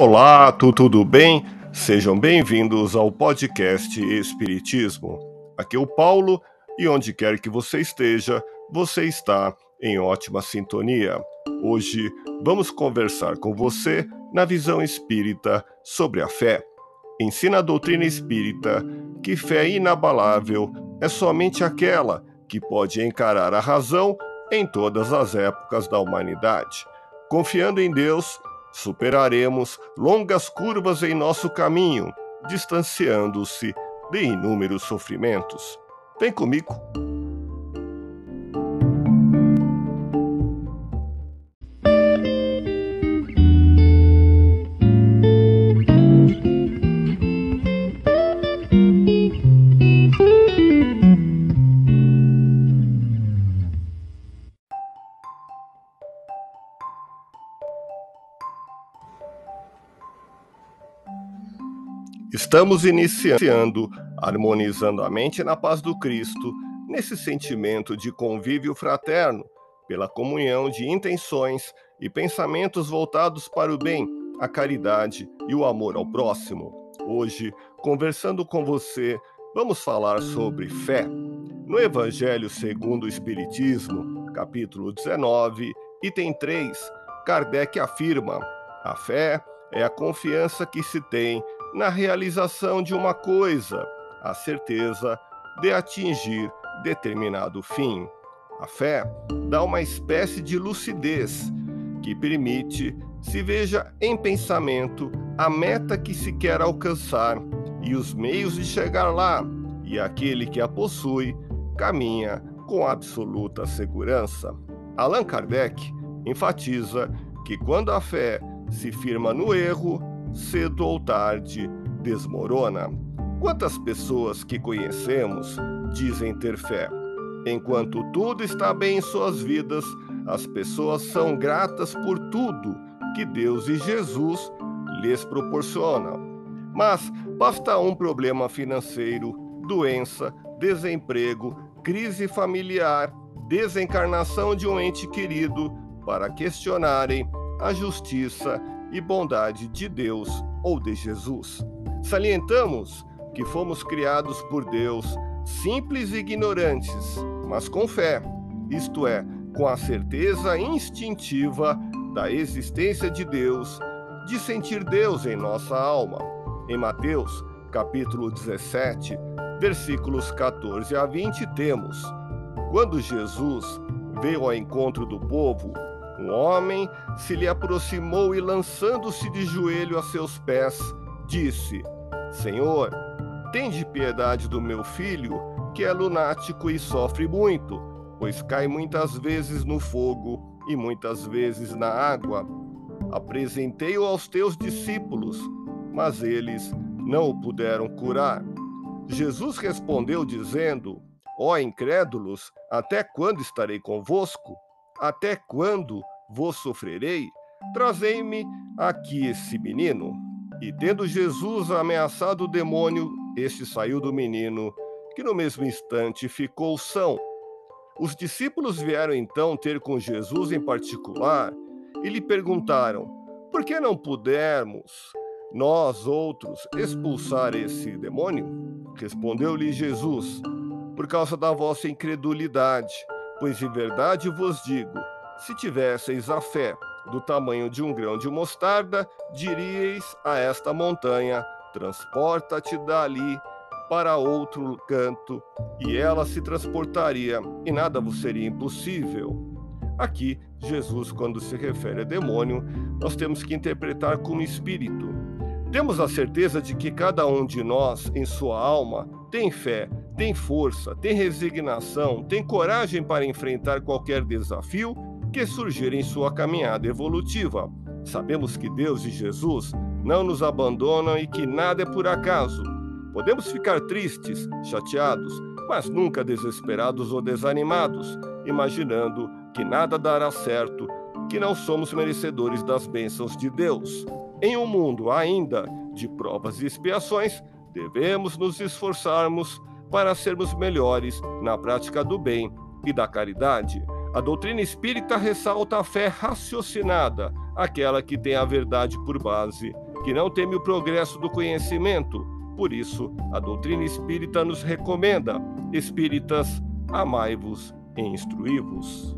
Olá, tudo bem? Sejam bem-vindos ao podcast Espiritismo. Aqui é o Paulo e onde quer que você esteja, você está em ótima sintonia. Hoje vamos conversar com você na visão espírita sobre a fé. Ensina a doutrina espírita que fé inabalável é somente aquela que pode encarar a razão em todas as épocas da humanidade. Confiando em Deus, superaremos longas curvas em nosso caminho, distanciando-se de inúmeros sofrimentos. Vem comigo. Estamos iniciando, harmonizando a mente na paz do Cristo, nesse sentimento de convívio fraterno, pela comunhão de intenções e pensamentos voltados para o bem, a caridade e o amor ao próximo. Hoje, conversando com você, vamos falar sobre fé. No Evangelho segundo o Espiritismo, capítulo 19, item 3, Kardec afirma: a fé é a confiança que se tem na realização de uma coisa, a certeza de atingir determinado fim. A fé dá uma espécie de lucidez que permite se veja em pensamento a meta que se quer alcançar e os meios de chegar lá, e aquele que a possui caminha com absoluta segurança. Allan Kardec enfatiza que quando a fé se firma no erro, cedo ou tarde desmorona. Quantas pessoas que conhecemos dizem ter fé? Enquanto tudo está bem em suas vidas, as pessoas são gratas por tudo que Deus e Jesus lhes proporcionam. Mas basta um problema financeiro, doença, desemprego, crise familiar, desencarnação de um ente querido para questionarem a justiça e bondade de Deus ou de Jesus. Salientamos que fomos criados por Deus simples e ignorantes, mas com fé, isto é, com a certeza instintiva da existência de Deus, de sentir Deus em nossa alma. Em Mateus, capítulo 17, versículos 14 a 20, temos: Quando Jesus veio ao encontro do povo, um homem se lhe aproximou e, lançando-se de joelho a seus pés, disse: Senhor, tende piedade do meu filho, que é lunático e sofre muito, pois cai muitas vezes no fogo e muitas vezes na água. Apresentei-o aos teus discípulos, mas eles não o puderam curar. Jesus respondeu, dizendo: Ó incrédulos, até quando estarei convosco? Até quando vos sofrerei? Trazei-me aqui esse menino. E tendo Jesus ameaçado o demônio, este saiu do menino, que no mesmo instante ficou são. Os discípulos vieram então ter com Jesus em particular e lhe perguntaram: Por que não pudermos, nós outros, expulsar esse demônio? Respondeu-lhe Jesus: Por causa da vossa incredulidade. Pois de verdade vos digo: se tivesseis a fé do tamanho de um grão de mostarda, diríeis a esta montanha: transporta-te dali para outro canto, e ela se transportaria, e nada vos seria impossível. Aqui, Jesus, quando se refere a demônio, nós temos que interpretar como espírito. Temos a certeza de que cada um de nós, em sua alma, tem fé, tem força, tem resignação, tem coragem para enfrentar qualquer desafio que surgir em sua caminhada evolutiva. Sabemos que Deus e Jesus não nos abandonam e que nada é por acaso. Podemos ficar tristes, chateados, mas nunca desesperados ou desanimados, imaginando que nada dará certo, que não somos merecedores das bênçãos de Deus. Em um mundo ainda de provas e expiações, devemos nos esforçarmos para sermos melhores na prática do bem e da caridade. A doutrina espírita ressalta a fé raciocinada, aquela que tem a verdade por base que não teme o progresso do conhecimento. Por isso, a doutrina espírita nos recomenda: espíritas, amai-vos e instruí-vos.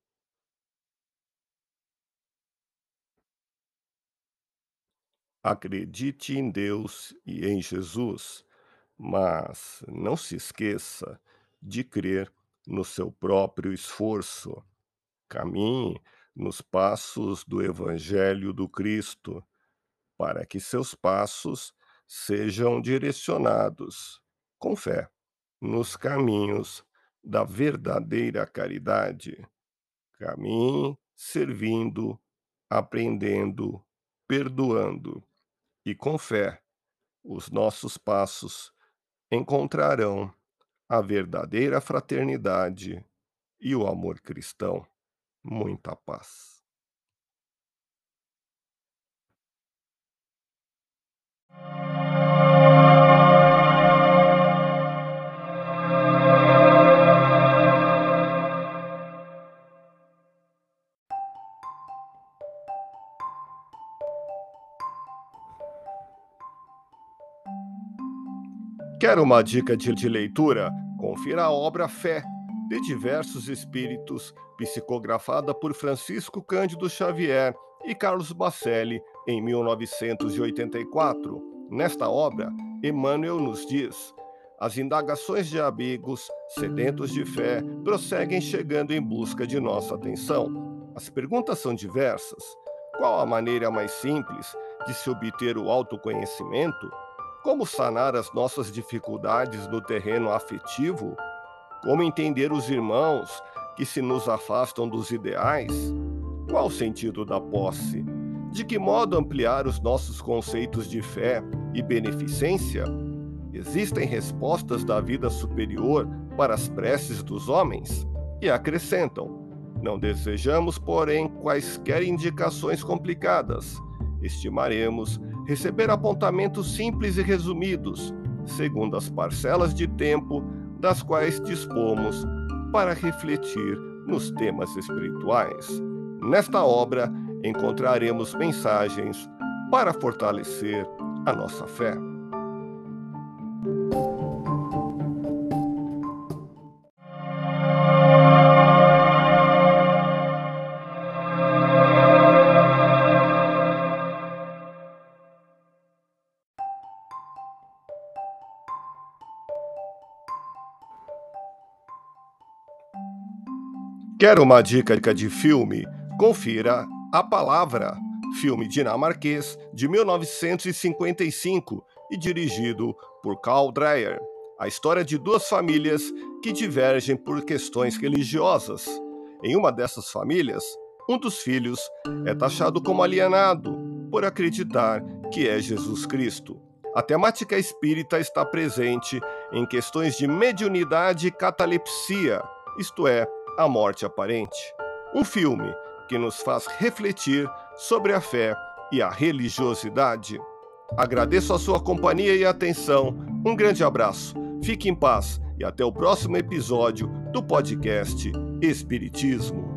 Acredite em Deus e em Jesus, mas não se esqueça de crer no seu próprio esforço. Caminhe nos passos do Evangelho do Cristo, para que seus passos sejam direcionados, com fé, nos caminhos da verdadeira caridade. Caminhe servindo, aprendendo, perdoando e com fé, os nossos passos encontrarão a verdadeira fraternidade e o amor cristão. Muita paz. Quer uma dica de, leitura? Confira a obra Fé, de diversos espíritos, psicografada por Francisco Cândido Xavier e Carlos Bacelli em 1984. Nesta obra, Emmanuel nos diz: as indagações de amigos, sedentos de fé, prosseguem chegando em busca de nossa atenção. As perguntas são diversas. Qual a maneira mais simples de se obter o autoconhecimento? Como sanar as nossas dificuldades no terreno afetivo? Como entender os irmãos que se nos afastam dos ideais? Qual o sentido da posse? De que modo ampliar os nossos conceitos de fé e beneficência? Existem respostas da vida superior para as preces dos homens? E acrescentam: Não desejamos, porém, quaisquer indicações complicadas. Estimaremos receber apontamentos simples e resumidos, segundo as parcelas de tempo das quais dispomos para refletir nos temas espirituais. Nesta obra, encontraremos mensagens para fortalecer a nossa fé. Quer uma dica de filme? Confira A Palavra, filme dinamarquês de 1955 e dirigido por Carl Dreyer. A história de duas famílias que divergem por questões religiosas. Em uma dessas famílias, um dos filhos é taxado como alienado por acreditar que é Jesus Cristo. A temática espírita está presente em questões de mediunidade e catalepsia, isto é, a Morte Aparente. Um filme que nos faz refletir sobre a fé e a religiosidade. Agradeço a sua companhia e atenção. Um grande abraço. Fique em paz e até o próximo episódio do podcast Espiritismo.